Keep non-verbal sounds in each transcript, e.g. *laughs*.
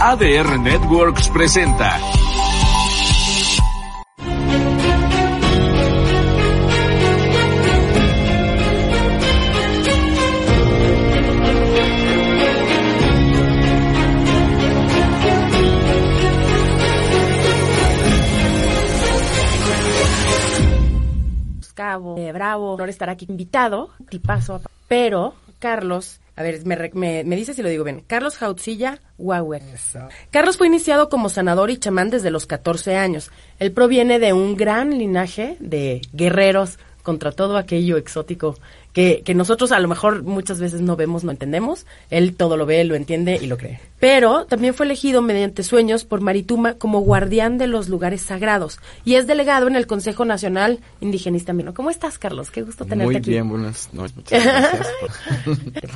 ADR Networks presenta. Eh, bravo, honor estar aquí invitado, tipazo, pero Carlos, a ver, me, me, me dice si lo digo bien, Carlos Jautzilla Huawei. Carlos fue iniciado como sanador y chamán desde los 14 años. Él proviene de un gran linaje de guerreros contra todo aquello exótico que, que nosotros a lo mejor muchas veces no vemos, no entendemos. Él todo lo ve, lo entiende y lo cree. Pero también fue elegido mediante sueños por Marituma como guardián de los lugares sagrados y es delegado en el Consejo Nacional Indigenista Mino. ¿Cómo estás, Carlos? Qué gusto tenerte Muy aquí. bien, buenas noches. Muchas gracias.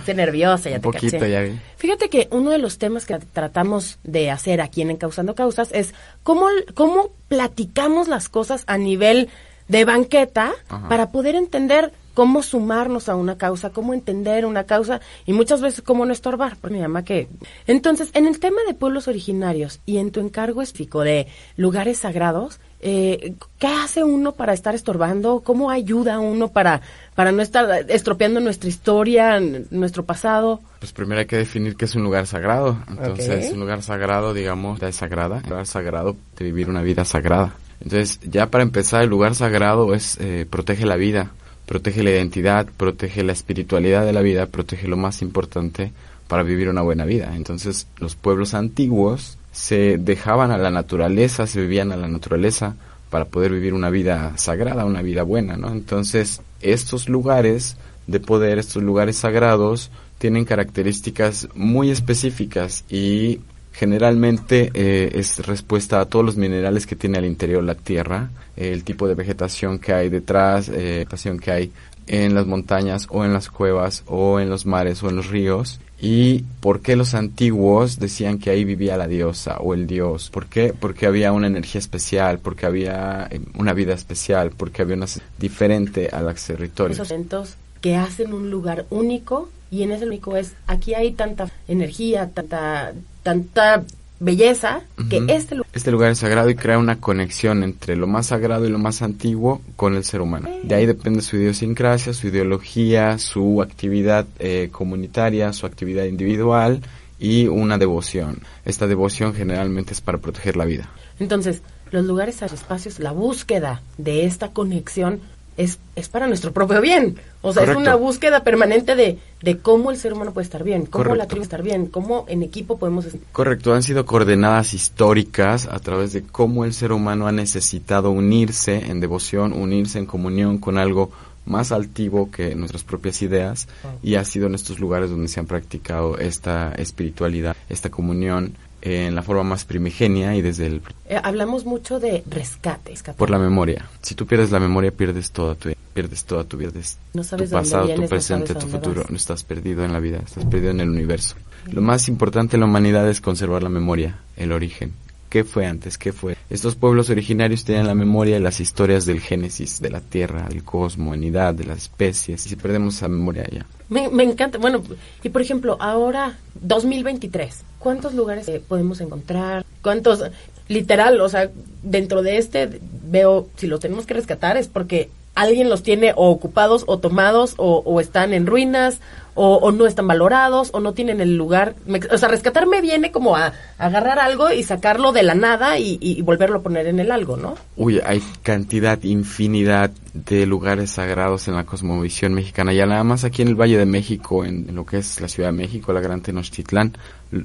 *laughs* Nerviosa, ya Un te poquito, caché. ya vi. Fíjate que uno de los temas que tratamos de hacer aquí en Encauzando Causas es cómo, cómo platicamos las cosas a nivel de banqueta Ajá. para poder entender cómo sumarnos a una causa, cómo entender una causa y muchas veces cómo no estorbar, porque me llama que... Entonces, en el tema de pueblos originarios y en tu encargo específico de lugares sagrados, eh, ¿qué hace uno para estar estorbando? ¿Cómo ayuda uno para, para no estar estropeando nuestra historia, nuestro pasado? Pues primero hay que definir qué es un lugar sagrado. Entonces, un lugar sagrado, digamos, es sagrada. Un lugar sagrado de vivir una vida sagrada. Entonces, ya para empezar, el lugar sagrado es eh, protege la vida, protege la identidad, protege la espiritualidad de la vida, protege lo más importante para vivir una buena vida. Entonces, los pueblos antiguos se dejaban a la naturaleza, se vivían a la naturaleza para poder vivir una vida sagrada, una vida buena, ¿no? Entonces, estos lugares de poder, estos lugares sagrados, tienen características muy específicas y generalmente eh, es respuesta a todos los minerales que tiene al interior la tierra, eh, el tipo de vegetación que hay detrás, eh, vegetación que hay en las montañas o en las cuevas o en los mares o en los ríos. Y por qué los antiguos decían que ahí vivía la diosa o el dios, por qué, porque había una energía especial, porque había eh, una vida especial, porque había una diferente a los territorios. esos eventos que hacen un lugar único y en ese único es aquí hay tanta energía, tanta tanta belleza que este lugar Este lugar es sagrado y crea una conexión entre lo más sagrado y lo más antiguo con el ser humano. De ahí depende su idiosincrasia, su ideología, su actividad eh, comunitaria, su actividad individual y una devoción. Esta devoción generalmente es para proteger la vida. Entonces, los lugares a espacios, la búsqueda de esta conexión es, es para nuestro propio bien. O sea, es una búsqueda permanente de, de cómo el ser humano puede estar bien, cómo la tribu estar bien, cómo en equipo podemos... Correcto, han sido coordenadas históricas a través de cómo el ser humano ha necesitado unirse en devoción, unirse en comunión con algo más altivo que nuestras propias ideas y ha sido en estos lugares donde se han practicado esta espiritualidad, esta comunión en la forma más primigenia y desde el Eh, hablamos mucho de rescate. rescate. por la memoria. Si tú pierdes la memoria pierdes toda tu pierdes toda tu vida, No sabes tu pasado, vienes, tu presente, tu futuro. vas. No estás perdido en la vida, estás perdido en el universo. Lo más importante en la humanidad es conservar la memoria, el origen. ¿Qué fue antes? ¿Qué fue? Estos pueblos originarios tenían la memoria y las historias del génesis, de la tierra, del cosmos, humanidad, de las especies. Y si perdemos esa memoria ya. Me, encanta. Bueno, y por ejemplo, ahora, 2023, ¿cuántos lugares eh, podemos encontrar? ¿Cuántos? Literal, o sea, dentro de este veo, si los tenemos que rescatar es porque alguien los tiene o ocupados o tomados o, o están en ruinas o, o no están valorados o no tienen el lugar. Me- o sea, rescatarme viene como a, agarrar algo y sacarlo de la nada y, y volverlo a poner en el algo, ¿no? Uy, hay cantidad, infinidad de lugares sagrados en la cosmovisión mexicana. Ya nada más aquí en el Valle de México, en, en lo que es la Ciudad de México, la Gran Tenochtitlán,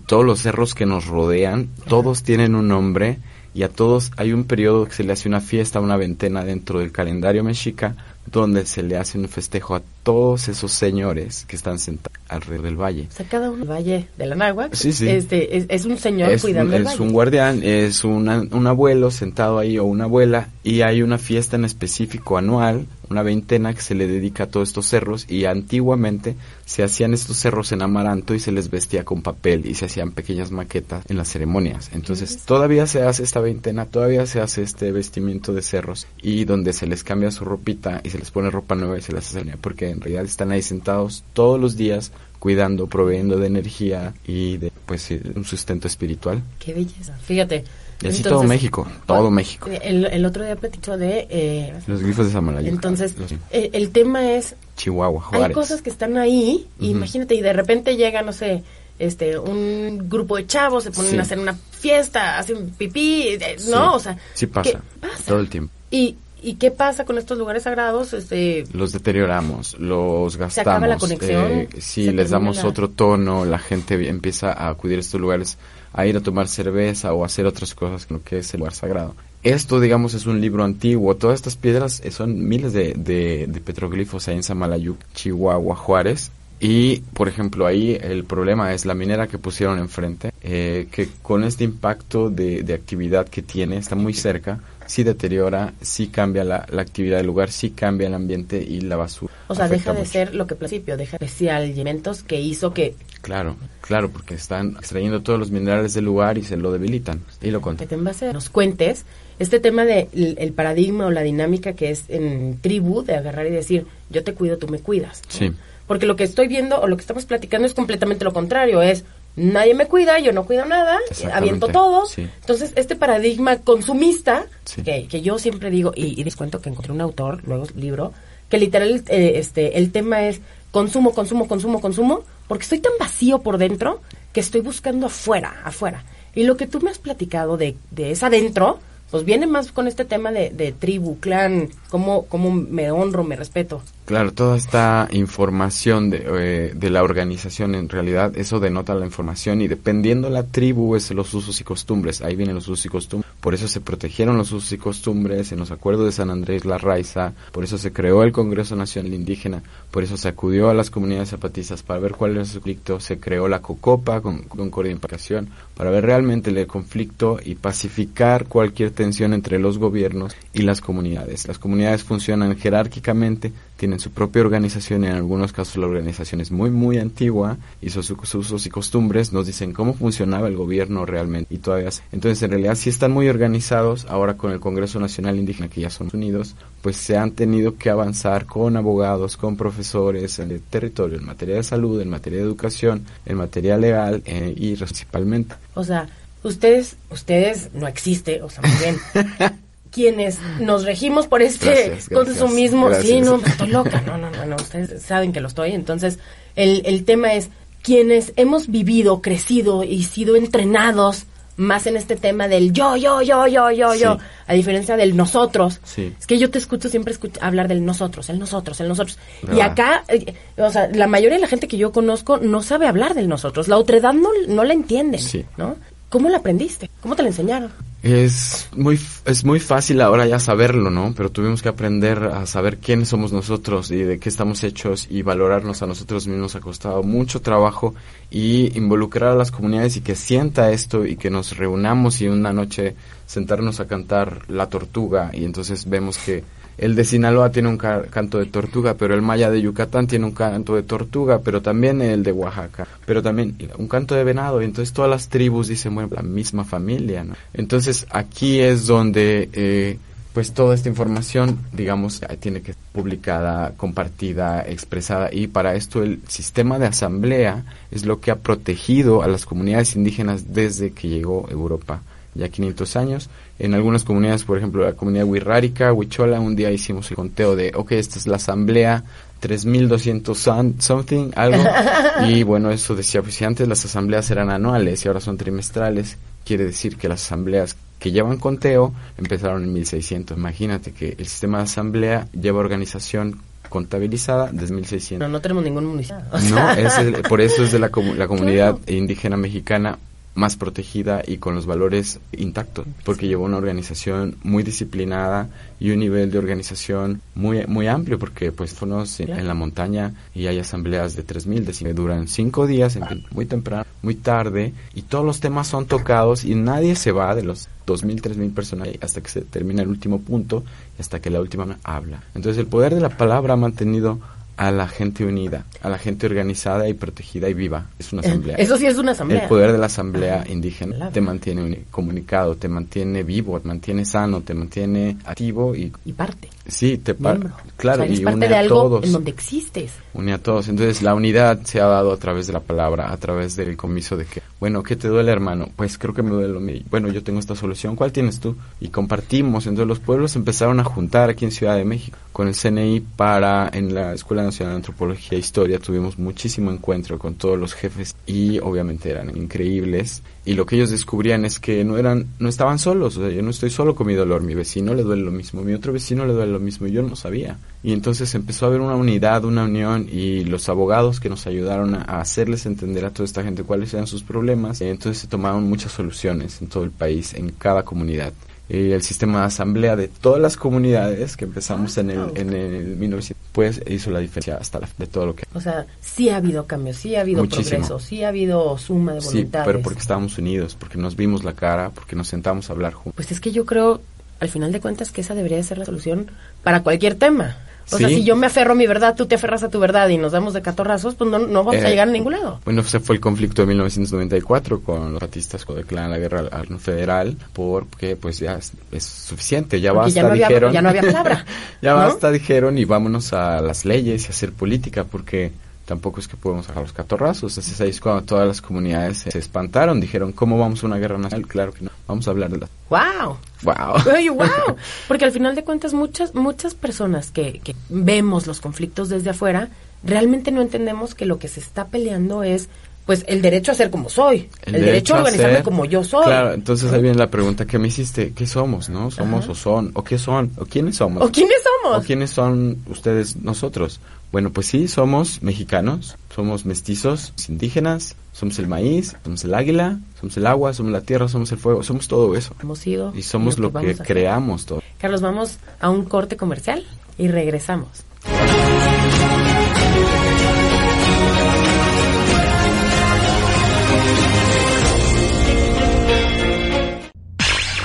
todos los cerros que nos rodean, todos tienen un nombre y a todos hay un periodo que se le hace una fiesta, una ventena dentro del calendario mexica, donde se le hace un festejo a todos esos señores que están sentados alrededor del valle. O sea, cada uno del valle de la Náhuatl Sí, sí. Este, es, es un señor es, un, cuidando el es valle. un guardián, es una- un abuelo sentado ahí o una abuela y hay una fiesta en específico anual, una veintena que se le dedica a todos estos cerros y antiguamente se hacían estos cerros en amaranto y se les vestía con papel y se hacían pequeñas maquetas en las ceremonias. Entonces todavía se hace esta veintena, todavía se hace este vestimiento de cerros y donde se les cambia su ropita y se les pone ropa nueva y se les hace porque en realidad están ahí sentados todos los días cuidando, proveyendo de energía y de pues un sustento espiritual. Qué belleza. Fíjate. Y así todo México, todo México. El, el, otro día platicó de... Eh, los grifos de Samalayuca. Entonces, el, el, tema es... Chihuahua, Juárez. Hay cosas que están ahí, uh -huh. imagínate, y de repente llega, no sé, este un grupo de chavos se ponen Sí. a hacer una fiesta, hacen pipí, eh, ¿no? Sí. O sea, Sí pasa, ¿qué pasa? todo el tiempo. ¿Y, ¿Y qué pasa con estos lugares sagrados? Este, Los deterioramos, los gastamos. Se acaba la conexión, eh, sí, se les damos la- otro tono, la gente empieza a acudir a estos lugares a ir a tomar cerveza o a hacer otras cosas con lo que es el lugar sagrado. Esto, digamos, es un libro antiguo. Todas estas piedras eh, son miles de, de, de petroglifos ahí en Samalayuc, Chihuahua, Juárez. Y, por ejemplo, ahí el problema es la minera que pusieron enfrente, eh, que con este impacto de, de actividad que tiene, está muy cerca, sí deteriora, sí cambia la, la actividad del lugar, sí cambia el ambiente y la basura. o sea, deja de mucho. ser lo que principio, deja de ser alimentos que hizo que, Claro, claro, porque están extrayendo todos los minerales del lugar y se lo debilitan. Y lo conté. te en base a nos cuentes este tema de el, paradigma o la dinámica que es en tribu de agarrar y decir yo te cuido, tú me cuidas. ¿no? Sí. Porque lo que estoy viendo o lo que estamos platicando es completamente lo contrario, es nadie me cuida, yo no cuido nada, aviento todo. sí. Entonces, este paradigma consumista, Sí. que, que yo siempre digo, y, y les cuento que encontré un autor, luego libro, que literal eh, este el tema es consumo, consumo, consumo, consumo, porque estoy tan vacío por dentro que estoy buscando afuera, afuera. Y lo que tú me has platicado de, de es adentro, pues viene más con este tema de, de tribu, clan, cómo, cómo me honro, me respeto. Claro, toda esta información de, eh, de la organización, en realidad, eso denota la información y dependiendo la tribu es los usos y costumbres. Ahí vienen los usos y costumbres. Por eso se protegieron los usos y costumbres en los acuerdos de San Andrés Larraiza. Por eso se creó el Congreso Nacional Indígena. Por eso se acudió a las comunidades zapatistas para ver cuál era su conflicto. Se creó la COCOPA con Concordia y Impactación para ver realmente el conflicto y pacificar cualquier tensión entre los gobiernos y las comunidades. Las comunidades funcionan jerárquicamente, tienen su propia organización, en algunos casos la organización es muy muy antigua y sus, usos y costumbres nos dicen cómo funcionaba el gobierno realmente y todavía entonces en realidad sí están muy organizados ahora con el Congreso Nacional Indígena que ya son unidos pues se han tenido que avanzar con abogados con profesores en el territorio en materia de salud en materia de educación en materia legal eh, y principalmente O sea, ustedes, ustedes no existe, o sea, muy bien. *laughs* Quienes nos regimos por este Gracias, gracias, consumismo, sí, no, estoy loca, no, no, no, no, ustedes saben que lo estoy, entonces el, el tema es quienes hemos vivido, crecido y sido entrenados más en este tema del yo, yo, yo, yo, yo, Sí. yo, a diferencia del nosotros. Sí. Es que yo te escucho siempre escuch- hablar del nosotros, el nosotros, el nosotros. Y ¿Verdad? acá, eh, o sea, la mayoría de la gente que yo conozco no sabe hablar del nosotros. La otredad no, no la entienden, Sí. ¿no? ¿Cómo la aprendiste? ¿Cómo te la enseñaron? Es muy, es muy fácil ahora ya saberlo, ¿no? Pero tuvimos que aprender a saber quiénes somos nosotros y de qué estamos hechos y valorarnos a nosotros mismos ha costado mucho trabajo y involucrar a las comunidades y que sienta esto y que nos reunamos y una noche sentarnos a cantar La Tortuga y entonces vemos que el de Sinaloa tiene un ca- canto de tortuga, pero el maya de Yucatán tiene un canto de tortuga, pero también el de Oaxaca, pero también un canto de venado, entonces todas las tribus dicen, bueno, la misma familia, ¿no? Entonces aquí es donde, eh, pues toda esta información, digamos, tiene que ser publicada, compartida, expresada, y para esto el sistema de asamblea es lo que ha protegido a las comunidades indígenas desde que llegó Europa ya 500 años. En algunas comunidades, por ejemplo, la comunidad Wixárika, Huichola, un día hicimos el conteo de, ok, esta es la asamblea, 3200 son- something, algo. *laughs* y bueno, eso decía, pues si antes las asambleas eran anuales y ahora son trimestrales, quiere decir que las asambleas que llevan conteo empezaron en 1600. Imagínate que el sistema de asamblea lleva organización contabilizada desde 1600. No, no tenemos ningún municipio. O No, *laughs* es el- por eso es de la, comu- la comunidad Claro. indígena mexicana más protegida y con los valores intactos, porque lleva una organización muy disciplinada y un nivel de organización muy muy amplio, porque pues fuimos en, en la montaña y hay asambleas de 3.000, de cinco- duran cinco días, en fin, muy temprano, muy tarde, y todos los temas son tocados y nadie se va de los 2.000, 3.000 personas hasta que se termina el último punto y hasta que la última habla. Entonces el poder de la palabra ha mantenido a la gente unida, a la gente organizada y protegida y viva. Es una asamblea. Eso sí es una asamblea. El poder de la asamblea indígena Claro. te mantiene uni- comunicado, te mantiene vivo, te mantiene sano, te mantiene activo y Y parte. Sí, te pa- miembro. claro, O sea, eres y parte une de a algo todos. en donde existes. Une a todos. Entonces, la unidad se ha dado a través de la palabra, a través del comiso de que, bueno, ¿qué te duele, hermano? Pues creo que me duele lo mío. Bueno, yo tengo esta solución. ¿Cuál tienes tú? Y compartimos. Entonces, los pueblos empezaron a juntar aquí en Ciudad de México con el CNI para, en la Escuela Nacional de Antropología e Historia, tuvimos muchísimo encuentro con todos los jefes y obviamente eran increíbles. Y lo que ellos descubrían es que no eran, no estaban solos. O sea, yo no estoy solo con mi dolor. Mi vecino le duele lo mismo. Mi otro vecino le duele lo mismo. Y yo no sabía. Y entonces empezó a haber una unidad, una unión y los abogados que nos ayudaron a, a hacerles entender a toda esta gente cuáles eran sus problemas. Y entonces se tomaron muchas soluciones en todo el país, en cada comunidad. Y el sistema de asamblea de todas las comunidades que empezamos en el, en el 1900, pues hizo la diferencia hasta la, de todo lo que... O sea, sí ha habido cambios, sí ha habido Muchísimo. progreso, sí ha habido suma de Sí, voluntades. pero porque estábamos unidos, porque nos vimos la cara, porque nos sentamos a hablar juntos. Pues es que yo creo, al final de cuentas, que esa debería ser la solución para cualquier tema. O sea, si yo me aferro a mi verdad, tú te aferras a tu verdad y nos damos de catorrazos, pues no, no vamos a Eh, llegar a ningún lado. Bueno, ese fue el conflicto de 1994 con los ratistas que declaran la guerra al, al federal porque pues ya es, es suficiente, ya Porque basta, ya no había- dijeron. ya no había palabra, *laughs* ya ¿no? basta, dijeron, y vámonos a las leyes y a hacer política porque tampoco es que podemos sacar los catorrazos. Entonces ahí es cuando todas las comunidades se, se espantaron, dijeron, ¿cómo vamos a una guerra nacional? Claro que no, vamos a hablar de la... ¡Wow! ¡Wow! Oye, wow. Porque al final de cuentas muchas muchas personas que, que vemos los conflictos desde afuera realmente no entendemos que lo que se está peleando es pues el derecho a ser como soy, el, derecho, a organizarme ser- como yo soy. Claro, entonces ahí viene la pregunta que me hiciste, ¿qué somos, no? ¿Somos Ajá. o son? ¿O qué son? ¿O quiénes somos? ¿O quiénes somos? ¿O quiénes son ustedes nosotros? Bueno, pues sí, somos mexicanos, somos mestizos, indígenas, somos el maíz, somos el águila, somos el agua, somos la tierra, somos el fuego, somos todo eso. Hemos sido Y somos lo que, creamos todo. Carlos, vamos a un corte comercial y regresamos.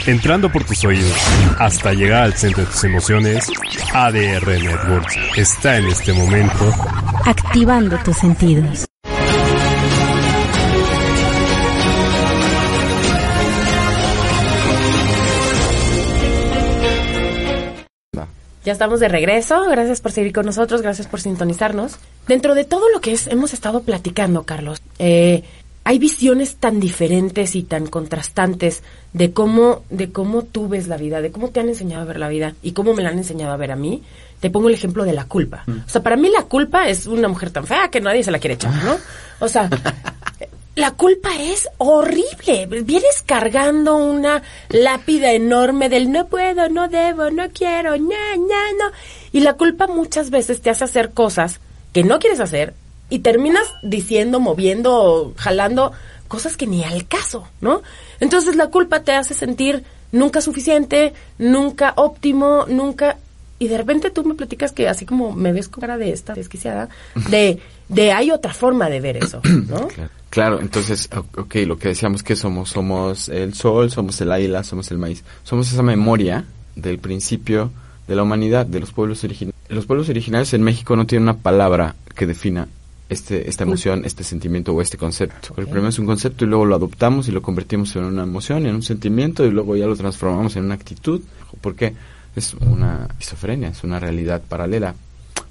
Entrando por tus oídos hasta llegar al centro de tus emociones, ADR Networks está en este momento activando tus sentidos. Ya estamos de regreso. Gracias por seguir con nosotros. Gracias por sintonizarnos. Dentro de todo lo que es, hemos estado platicando, Carlos, eh, hay visiones tan diferentes y tan contrastantes de cómo, de cómo tú ves la vida, de cómo te han enseñado a ver la vida y cómo me la han enseñado a ver a mí. Te pongo el ejemplo de la culpa. O sea, para mí la culpa es una mujer tan fea que nadie se la quiere echar, ¿no? O sea, *laughs* la culpa es horrible. Vienes cargando una lápida enorme del no puedo, no debo, no quiero, ña, ña, no. Y la culpa muchas veces te hace hacer cosas que no quieres hacer y terminas diciendo, moviendo, jalando cosas que ni al caso, ¿no? Entonces la culpa te hace sentir nunca suficiente, nunca óptimo, nunca y de repente tú me platicas que así como me ves con cara de esta desquiciada, de, de hay otra forma de ver eso, *clears throat* ¿no? Claro, claro, entonces, ok, lo que decíamos que somos, somos el sol, somos el águila, somos el maíz, somos esa memoria del principio de la humanidad, de los pueblos originales. Los pueblos originales en México no tienen una palabra que defina este, esta emoción, este sentimiento o este concepto. El primero es un concepto y luego lo adoptamos y lo convertimos en una emoción, en un sentimiento y luego ya lo transformamos en una actitud. ¿Por qué? Es una esquizofrenia, es una realidad paralela.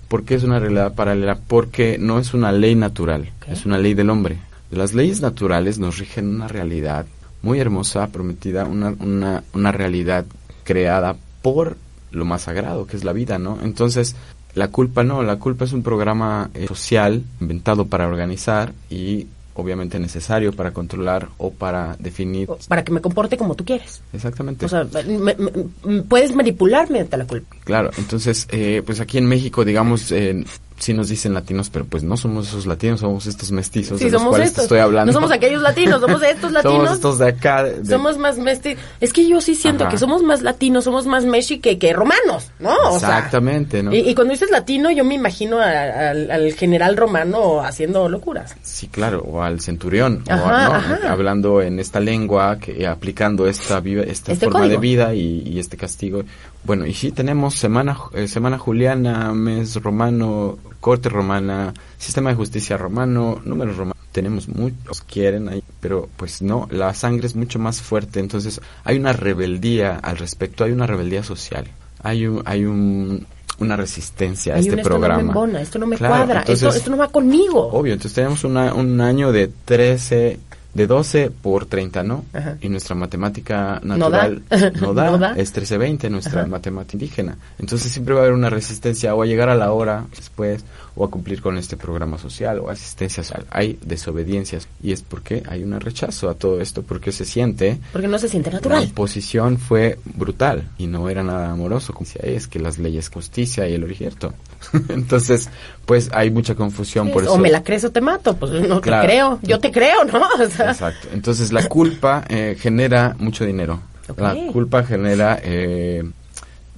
¿Por qué es una realidad paralela? Porque no es una ley natural, es una ley del hombre. Las leyes naturales nos rigen una realidad muy hermosa, prometida, una, una, una realidad creada por lo más sagrado, que es la vida, ¿no? Entonces, la culpa no, la culpa es un programa eh, social inventado para organizar y obviamente necesario para controlar o para definir. Para que me comporte como tú quieres. Exactamente. O sea, me- me- me- puedes manipular mediante la culpa. Claro, entonces, eh, pues aquí en México, digamos, eh, sí nos dicen latinos, pero pues no somos esos latinos, somos estos mestizos Sí, de los somos cuales estos. te estoy hablando. No somos aquellos latinos, somos estos *laughs* latinos. somos estos de acá. de- Somos más mesti Es que yo sí siento Ajá. que somos más latinos, somos más meshi que, que romanos, ¿no? O sea, Exactamente, ¿no? y, y cuando dices latino, yo me imagino a- al, al general romano haciendo locuras. Sí, claro, o al centurión, o a- ¿no? hablando en esta lengua, que aplicando esta esta Este forma código. de vida y, y este castigo. Bueno, y sí tenemos semana eh, semana juliana, mes romano, corte romana, sistema de justicia romano, números romanos. Tenemos muchos quieren ahí, pero pues no, la sangre es mucho más fuerte, entonces hay una rebeldía al respecto, hay una rebeldía social. hay un, hay un, una resistencia a Hay este una, esto no me programa. embona, esto no me Claro, cuadra, esto no va conmigo. Obvio, entonces tenemos una- un año de 13, de 12 por 30, ¿no? Ajá. Y nuestra matemática No da. natural no da, No da. *laughs* es 13-20, nuestra Ajá. matemática indígena. Entonces siempre va a haber una resistencia o a llegar a la hora después o a cumplir con este programa social o asistencia social. Hay desobediencias y es porque hay un rechazo a todo esto, porque se siente Porque no se siente la natural. oposición fue brutal y no era nada amoroso, como decía, es que las leyes justicia y el origierto. *laughs* Entonces, pues hay mucha confusión por eso. o me la crees o te mato, pues no Claro. te creo, yo te creo, ¿no? *laughs* O sea, Exacto. Entonces la culpa eh, genera mucho dinero. La culpa genera eh,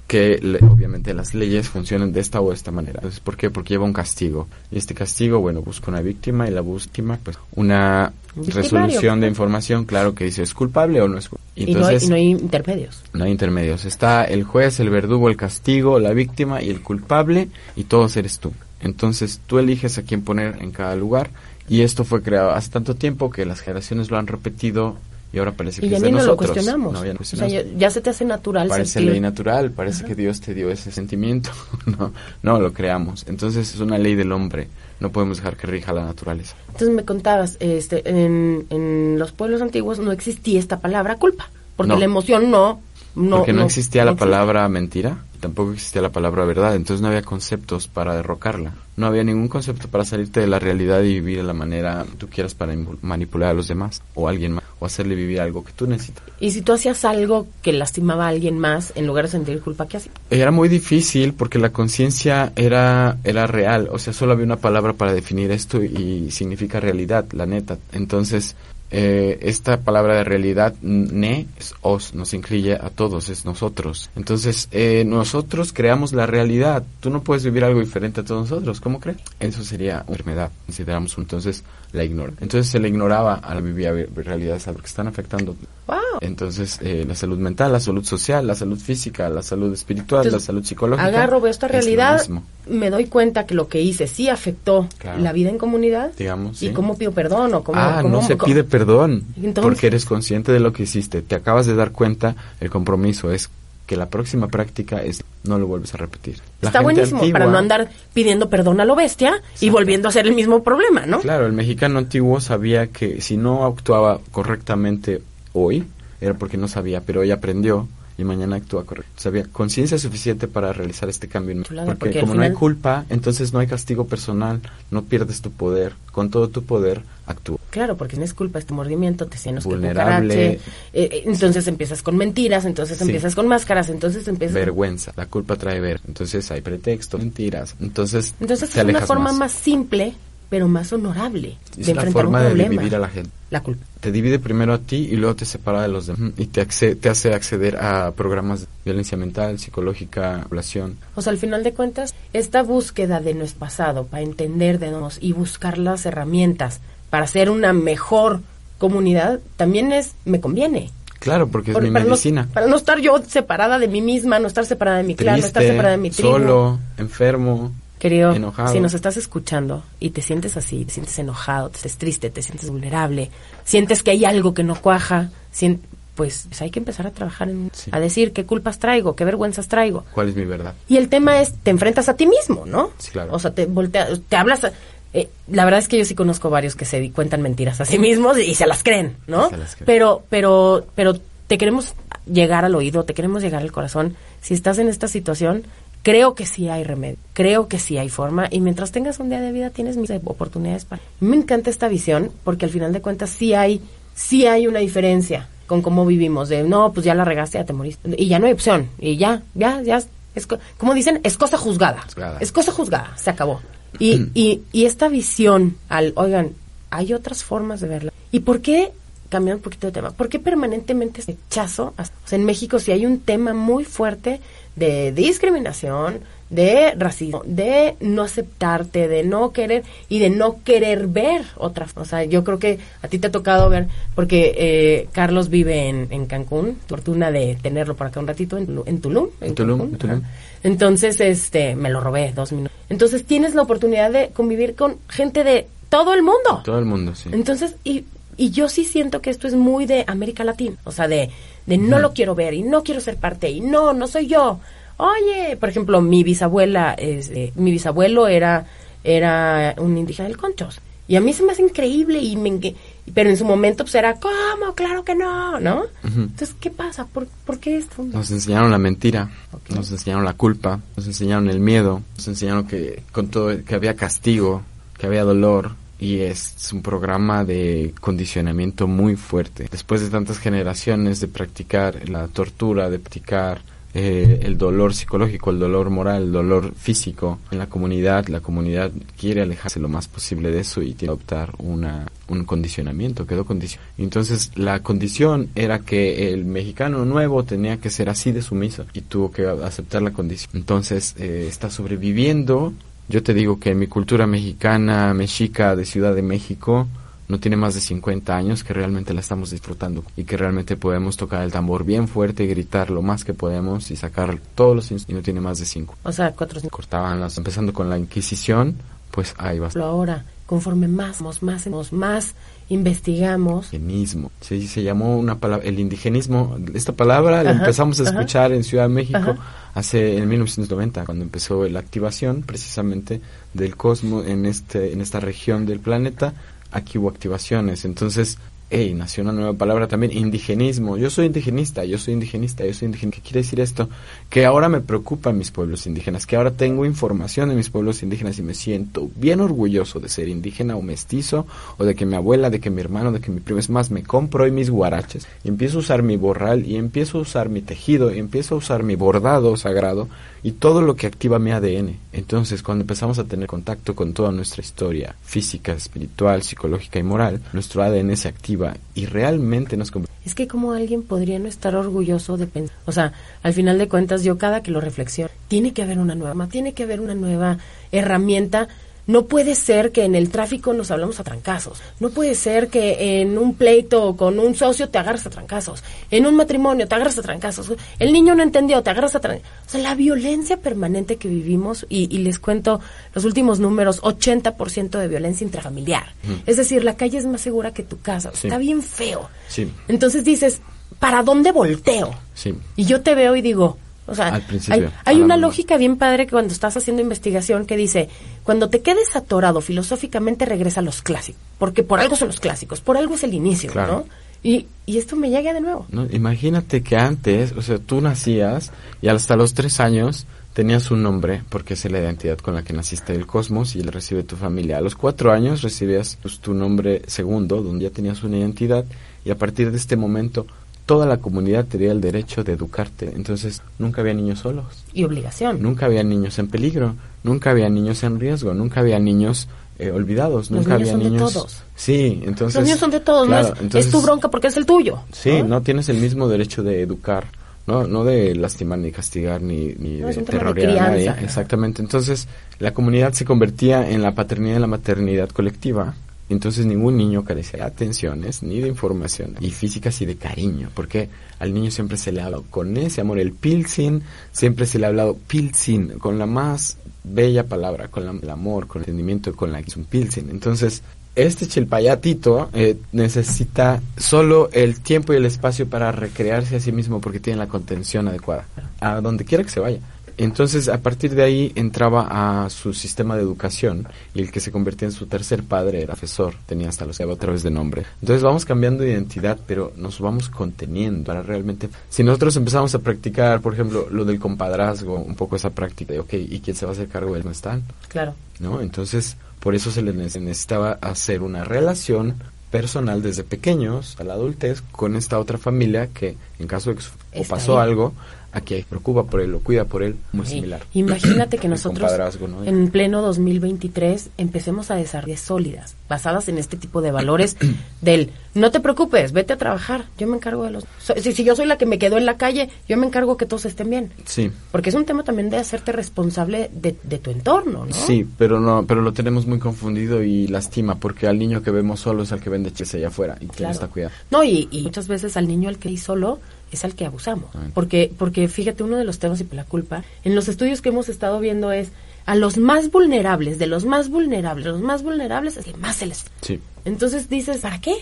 que le- obviamente las leyes funcionen de esta o de esta manera. Entonces, ¿por qué? Porque lleva un castigo. Y este castigo, bueno, busca una víctima y la víctima, pues, una resolución de información, claro, que dice es culpable o no es culpable. y, no hay, y no hay intermedios. No hay intermedios. Está el juez, el verdugo, el castigo, la víctima y el culpable y todos eres tú. Entonces tú eliges a quién poner en cada lugar y esto fue creado hace tanto tiempo que las generaciones lo han repetido y ahora parece que Y ya es de lo nosotros. cuestionamos. No, ya no o sea, cuestionamos. ya, ya se te hace natural Parece sentir- ley natural, parece que Dios te dio ese sentimiento. *laughs* no, no lo creamos. Entonces es una ley del hombre. No podemos dejar que rija la naturaleza. Entonces me contabas, este, en, en los pueblos antiguos no existía esta palabra culpa, porque No. la emoción no... no Porque no, existía la palabra mentira tampoco existía la palabra verdad, entonces no había conceptos para derrocarla. No había ningún concepto para salirte de la realidad y vivir de la manera que tú quieras para manipular a los demás o a alguien más o hacerle vivir algo que tú necesitas. Y si tú hacías algo que lastimaba a alguien más, en lugar de sentir culpa, ¿qué hacías? Era muy difícil porque la conciencia era, era real, o sea, solo había una palabra para definir esto y significa realidad, la neta. Entonces, eh, esta palabra de realidad, ne, es os, nos incluye a todos, es nosotros. Entonces, eh, nosotros creamos la realidad. Tú no puedes vivir algo diferente a todos nosotros, ¿cómo crees? Eso sería una enfermedad. Consideramos entonces la ignora. Entonces se le ignoraba a la vivir realidades algo que están afectando. ¡Wow! Entonces, eh, la salud mental, la salud social, la salud física, la salud espiritual, Entonces, la salud psicológica. Agarro, veo esta realidad, me doy cuenta que lo que hice sí afectó Claro. la vida en comunidad. digamos. ¿Y sí. cómo pido perdón? O cómo, ah, cómo- no se cómo- pide perdón Entonces- porque eres consciente de lo que hiciste. Te acabas de dar cuenta, el compromiso es que la próxima práctica es no lo vuelves a repetir. La Está buenísimo para no andar pidiendo perdón a lo bestia y volviendo a hacer el mismo problema, ¿no? Claro, el mexicano antiguo sabía que si no actuaba correctamente hoy, era porque no sabía, pero hoy aprendió y mañana actúa correcto. Sabía conciencia suficiente para realizar este cambio. Chulada, porque, porque como no hay culpa, entonces no hay castigo personal, no pierdes tu poder. Con todo tu poder, actúa. Claro, porque no es culpa este mordimiento, te sientes Vulnerable. entonces empiezas con mentiras, entonces Sí. empiezas con máscaras, entonces empiezas... Vergüenza. La culpa trae ver. Entonces hay pretextos, mentiras. Entonces, Entonces te es una forma más. más. simple, pero más honorable Es de enfrentar forma un de problema. dividir a la gente. La culpa. Te divide primero a ti y luego te separa de los demás. Y te, acce- te hace acceder a programas de violencia mental, psicológica, población. O sea, al final de cuentas, esta búsqueda de nuestro pasado para entender de nos y buscar las herramientas para ser una mejor comunidad, también es, me conviene. Claro, porque es Por- mi para, no, medicina. para no estar yo separada de mí misma, no estar separada de mi clan, no estar separada de mi tribu. solo, enfermo. Querido, enojado. si nos estás escuchando y te sientes así, te sientes enojado, te sientes triste, te sientes vulnerable, sientes que hay algo que no cuaja, pues, pues hay que empezar a trabajar en, Sí. a decir qué culpas traigo, qué vergüenzas traigo. ¿Cuál es mi verdad? Y el tema es, te enfrentas a ti mismo, ¿no? Sí, claro. O sea, te volteas, te hablas. a- eh, la verdad es que yo sí conozco varios que se cuentan mentiras a sí mismos y se las creen, ¿no? Y se las creen. Pero, pero, pero te queremos llegar al oído, te queremos llegar al corazón. Si estás en esta situación, creo que sí hay remedio, creo que sí hay forma y mientras tengas un día de vida tienes mis oportunidades para. Me encanta esta visión porque al final de cuentas sí hay, sí hay una diferencia con cómo vivimos. De no, pues ya la regaste, ya te moriste y ya no hay opción y ya, ya, ya. Es, co- como dicen, es cosa juzgada. Juzgada. Es cosa juzgada, se acabó. Y, y, y esta visión al, oigan, hay otras formas de verla. ¿Y por qué, cambiando un poquito de tema, por qué permanentemente este rechazo? O sea, en México sí hay un tema muy fuerte de discriminación, de racismo, de no aceptarte, de no querer y de no querer ver otra. O sea, yo creo que a ti te ha tocado ver, porque eh, Carlos vive en, en Cancún, fortuna de tenerlo por acá un ratito en, en Tulum. En Tulum, Cancún, en Tulum. ajá. Entonces, este, me lo robé dos minutos. Entonces tienes la oportunidad de convivir con gente de todo el mundo. Todo el mundo, sí. Entonces, y, y yo sí siento que esto es muy de América Latina, o sea, de, de no lo quiero ver y no quiero ser parte y no, no soy yo. oye, por ejemplo, mi bisabuela, es, eh, mi bisabuelo era, era un indígena del Conchos. Y a mí se me hace increíble, y me, pero en su momento pues era, ¿cómo? Claro que no, ¿no? Entonces, ¿qué pasa? ¿Por, por qué esto? Nos enseñaron la mentira, nos enseñaron la culpa, nos enseñaron el miedo, nos enseñaron que con todo que había castigo, que había dolor y es un programa de condicionamiento muy fuerte. Después de tantas generaciones de practicar la tortura, de practicar eh, el dolor psicológico, el dolor moral, el dolor físico en la comunidad, la comunidad quiere alejarse lo más posible de eso y tiene que adoptar una, un condicionamiento, quedó condicionado. Entonces la condición era que el mexicano nuevo tenía que ser así de sumiso y tuvo que aceptar la condición. Entonces eh, está sobreviviendo. Yo te digo que mi cultura mexicana, mexica de Ciudad de México, no tiene más de 50 años, que realmente la estamos disfrutando y que realmente podemos tocar el tambor bien fuerte y gritar lo más que podemos y sacar todos los y no tiene más de 5. O sea, cuatro. Cortaban las, empezando con la Inquisición, pues ahí va. Lo ahora, conforme más, más, más, más investigamos, Indigenismo. Sí, se llamó una palabra, el indigenismo. Esta palabra la empezamos a ajá. escuchar en Ciudad de México Ajá. hace en 1990, cuando empezó la activación precisamente del cosmos en este en esta región del planeta. Activaciones. Entonces, hey, nació una nueva palabra también, indigenismo. Yo soy indigenista, yo soy indigenista, yo soy indigenista. ¿Qué quiere decir esto? Que ahora me preocupan mis pueblos indígenas, que ahora tengo información de mis pueblos indígenas y me siento bien orgulloso de ser indígena o mestizo, o de que mi abuela, de que mi hermano, de que mi primo, es más, me compro hoy mis guaraches, y empiezo a usar mi borral, y empiezo a usar mi tejido, y empiezo a usar mi bordado sagrado, y todo lo que activa mi ADN. Entonces, cuando empezamos a tener contacto con toda nuestra historia física, espiritual, psicológica y moral, nuestro ADN se activa y realmente nos Es que como alguien podría no estar orgulloso de pensar, o sea, al final de cuentas yo cada que lo reflexiono, tiene que haber una nueva, tiene que haber una nueva herramienta. No puede ser que en el tráfico nos hablamos a trancazos. No puede ser que en un pleito con un socio te agarras a trancazos. En un matrimonio te agarras a trancazos. El niño no entendió, te agarras a trancazos. O sea, la violencia permanente que vivimos, y, y les cuento los últimos números, 80% de violencia intrafamiliar. Es decir, la calle es más segura que tu casa. Sí. Está bien feo. Sí. Entonces dices, ¿para dónde volteo? Sí. Y yo te veo y digo, o sea, Al hay, la una lógica bien padre que cuando estás haciendo investigación que dice, cuando te quedes atorado filosóficamente regresa a los clásicos, porque por algo son los clásicos, por algo es el inicio, Claro. ¿no? Y, y esto me llega de nuevo. ¿no? Imagínate que antes, o sea, tú nacías y hasta los tres años tenías un nombre, porque es la identidad con la que naciste del cosmos y él recibe tu familia. A los cuatro años recibías pues, tu nombre segundo, donde ya tenías una identidad, y a partir de este momento toda la comunidad tenía el derecho de educarte. Entonces nunca había niños solos, Y obligación. nunca había niños en peligro, nunca había niños en riesgo, nunca había niños eh, olvidados, Los nunca niños había son de niños... todos. Sí, entonces... Los niños son de todos, claro, no es, entonces- es tu bronca porque es el tuyo. Sí, no tienes el mismo derecho de educar, no, no de lastimar ni castigar ni, ni No, es de de terrorear a nadie. Exactamente. Entonces, la comunidad se convertía en la paternidad y la maternidad colectiva. Entonces ningún niño carecía de atenciones ni de información y físicas y de cariño, porque al niño siempre se le ha hablado con ese amor, el pilsin, siempre se le ha hablado pilsin, con la más bella palabra, con la- el amor, con el entendimiento, con la que es un pilsin. Entonces, este chilpayatito eh, necesita solo el tiempo y el espacio para recrearse a sí mismo porque tiene la contención adecuada, a donde quiera que se vaya. Entonces, a partir de ahí entraba a su sistema de educación y el que se convertía en su tercer padre era profesor, tenía hasta los otra vez de nombre. Entonces vamos cambiando de identidad, pero nos vamos conteniendo para realmente... Si nosotros empezamos a practicar, por ejemplo, lo del compadrazgo, un poco esa práctica de, ok, ¿y quién se va a hacer cargo de él? No están. Claro. ¿no? Entonces, por eso se les nece- necesitaba hacer una relación personal desde pequeños a la adultez con esta otra familia que en caso de que pasó ahí. algo, aquí hay preocupa por él o cuida por él, muy Sí. similar. *clears throat* Imagínate que nosotros en pleno 2023 empecemos a desarrollar sólidas, basadas en este tipo de valores *clears throat* del no te preocupes, vete a trabajar, yo me encargo de los... so- si, si yo soy la que me quedó en la calle, yo me encargo que todos estén bien. Sí. Porque es un tema también de hacerte responsable de, de tu entorno, ¿no? Sí, pero no, pero lo tenemos muy confundido y lastima porque al niño que vemos solo es al que vende chile allá afuera y que no está cuidado. No, y, y muchas veces al niño al que hay solo es al que abusamos. Porque, porque fíjate, uno de los temas y por la culpa, en los estudios que hemos estado viendo es a los más vulnerables, de los más vulnerables, los más vulnerables es que más se les... Sí. Entonces dices, ¿para qué?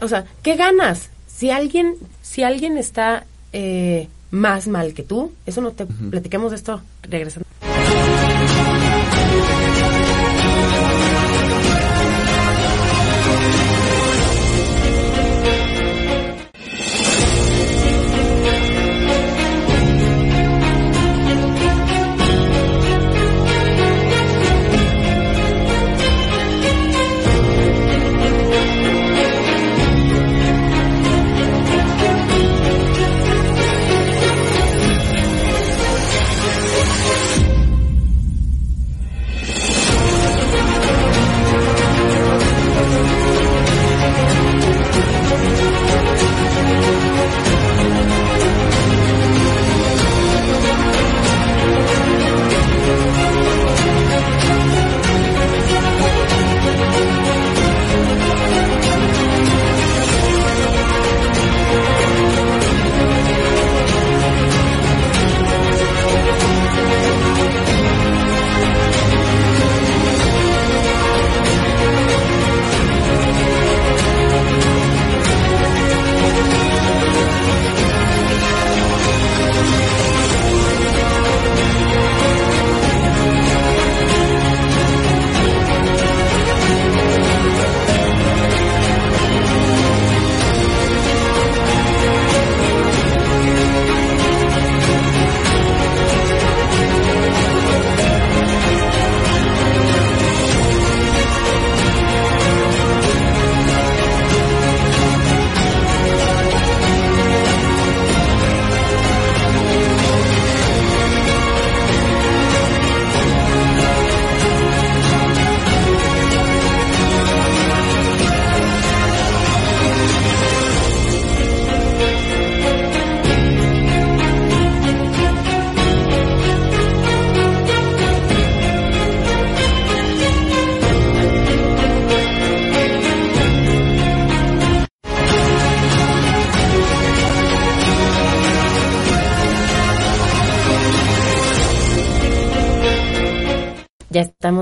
O sea, ¿qué ganas? Si alguien, si alguien está eh, más mal que tú. Eso no te platiquemos de esto regresando.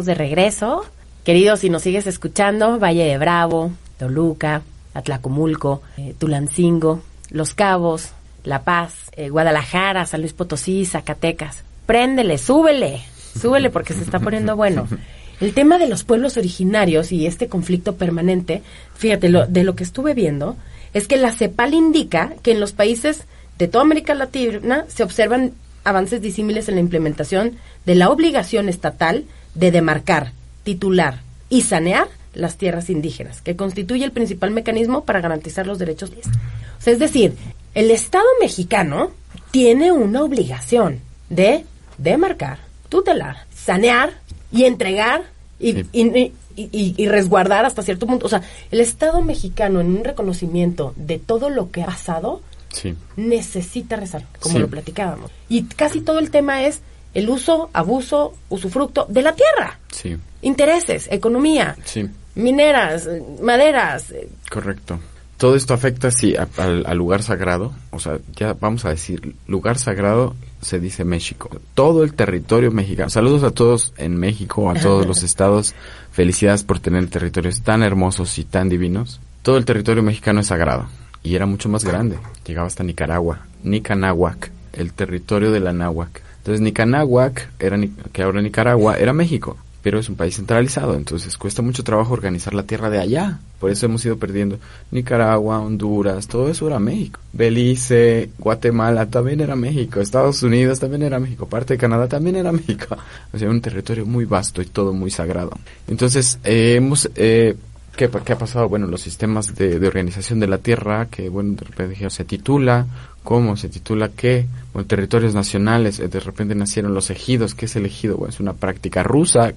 De regreso. Queridos, si nos sigues escuchando, Valle de Bravo, Toluca, Atlacomulco, eh, Tulancingo, Los Cabos, La Paz, eh, Guadalajara, San Luis Potosí, Zacatecas. Préndele, súbele, súbele porque se está poniendo bueno. El tema de los pueblos originarios y este conflicto permanente, fíjate, lo, de lo que estuve viendo, es que la CEPAL indica que en los países de toda América Latina se observan avances disímiles en la implementación de la obligación estatal de demarcar, titular y sanear las tierras indígenas, que constituye el principal mecanismo para garantizar los derechos. O sea, es decir, el Estado mexicano tiene una obligación de demarcar, tutelar, sanear y entregar y, Sí. y- y- y- y resguardar hasta cierto punto. O sea, el Estado mexicano en un reconocimiento de todo lo que ha pasado Sí. necesita rezar, como Sí. lo platicábamos. Y casi todo el tema es el uso, abuso, usufructo de la tierra. Sí. Intereses, economía, Sí. mineras, maderas. Correcto. Todo esto afecta, sí, a- al, al lugar sagrado. O sea, ya vamos a decir, lugar sagrado se dice México. Todo el territorio mexicano. Saludos a todos en México, a todos los *laughs* estados. Felicidades por tener territorios tan hermosos y tan divinos. Todo el territorio mexicano es sagrado. Y era mucho más grande. Llegaba hasta Nicaragua. Nicanáhuac, el territorio de la náhuac. Entonces Nicanáhuac, era, que ahora Nicaragua, era México. Pero es un país centralizado, entonces cuesta mucho trabajo organizar la tierra de allá. Por eso hemos ido perdiendo Nicaragua, Honduras, todo eso era México. Belice, Guatemala también era México. Estados Unidos también era México. Parte de Canadá también era México. *laughs* O sea, un territorio muy vasto y todo muy sagrado. Entonces, eh, hemos... Eh, ¿Qué, ha pasado? Bueno, los sistemas de, de organización de la tierra, que bueno, de repente dijeron, se titula, ¿cómo? ¿Se titula qué? Bueno, territorios nacionales, eh, de repente nacieron los ejidos, ¿qué es el ejido? Bueno, es una práctica rusa,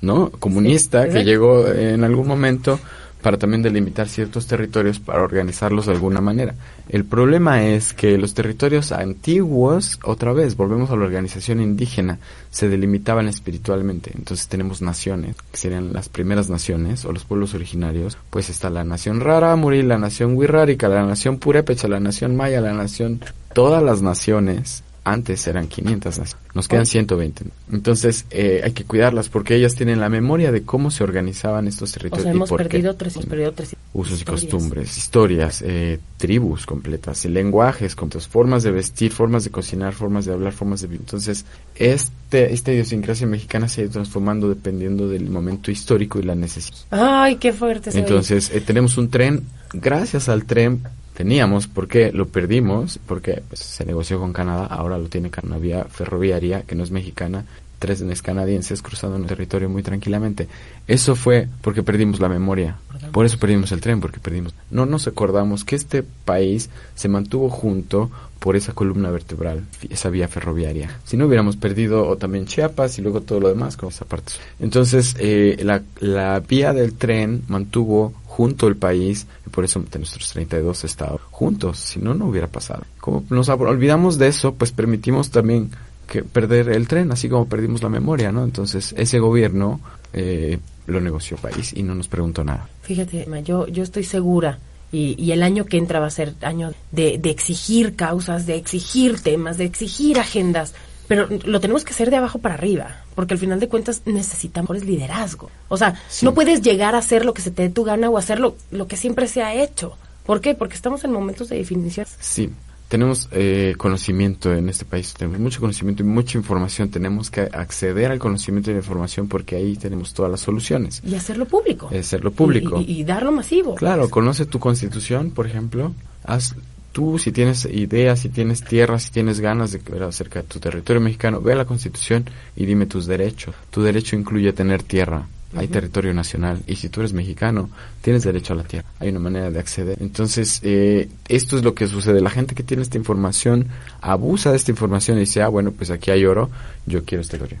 ¿no? *laughs* Comunista, que llegó en algún momento para también delimitar ciertos territorios para organizarlos de alguna manera. El problema es que los territorios antiguos, otra vez, volvemos a la organización indígena, se delimitaban espiritualmente. Entonces tenemos naciones, que serían las primeras naciones o los pueblos originarios. Pues está la nación Rarámuri, la nación Wixárika, la nación Purépecha, la nación Maya, la nación... Todas las naciones Antes eran 500, nos quedan 120. Entonces eh, hay que cuidarlas porque ellas tienen la memoria de cómo se organizaban estos O territorios. sea, y hemos por qué. perdido tres, hemos perdido tres Usos historias. y costumbres, historias, eh, tribus completas, lenguajes completos, formas de vestir, formas de cocinar, formas de hablar, formas de vivir. Entonces, este, esta idiosincrasia mexicana se ha ido transformando dependiendo del momento histórico y la necesidad. Ay, qué fuerte. Entonces, eh, tenemos un tren, gracias al tren teníamos, porque lo perdimos, porque pues, se negoció con Canadá, ahora lo tiene una vía ferroviaria que no es mexicana, trenes canadienses cruzando el territorio muy tranquilamente. Eso fue porque perdimos la memoria. Por eso perdimos el tren, porque perdimos. No nos acordamos que este país se mantuvo junto por esa columna vertebral, esa vía ferroviaria. Si no hubiéramos perdido o también Chiapas y luego todo lo demás con esa parte. Entonces, eh, la, la vía del tren mantuvo junto el país y por eso nuestros 32 estados juntos, si no, no hubiera pasado. Como nos olvidamos de eso, pues permitimos también que perder el tren, así como perdimos la memoria, ¿no? Entonces, ese gobierno eh, lo negoció país y no nos preguntó nada. Fíjate, yo, yo estoy segura. Y, y el año que entra va a ser año de, de exigir causas, de exigir temas, de exigir agendas. Pero lo tenemos que hacer de abajo para arriba, porque al final de cuentas necesitamos liderazgo. O sea, Sí. no puedes llegar a hacer lo que se te dé tu gana o hacer lo, lo que siempre se ha hecho. ¿Por qué? Porque estamos en momentos de definición. Sí, tenemos eh, conocimiento en este país, tenemos mucho conocimiento y mucha información, tenemos que acceder al conocimiento y la información porque ahí tenemos todas las soluciones. Y hacerlo público. Es hacerlo público. Y, y- y darlo masivo. Claro, conoce tu constitución, por ejemplo. Haz tú, si tienes ideas, si tienes tierra, si tienes ganas de ver acerca de tu territorio mexicano, ve a la constitución y dime tus derechos. Tu derecho incluye tener tierra. Hay territorio nacional y si tú eres mexicano, tienes derecho a la tierra. Hay una manera de acceder. Entonces, eh, esto es lo que sucede. La gente que tiene esta información abusa de esta información y dice, ah, bueno, pues aquí hay oro, yo quiero este oro.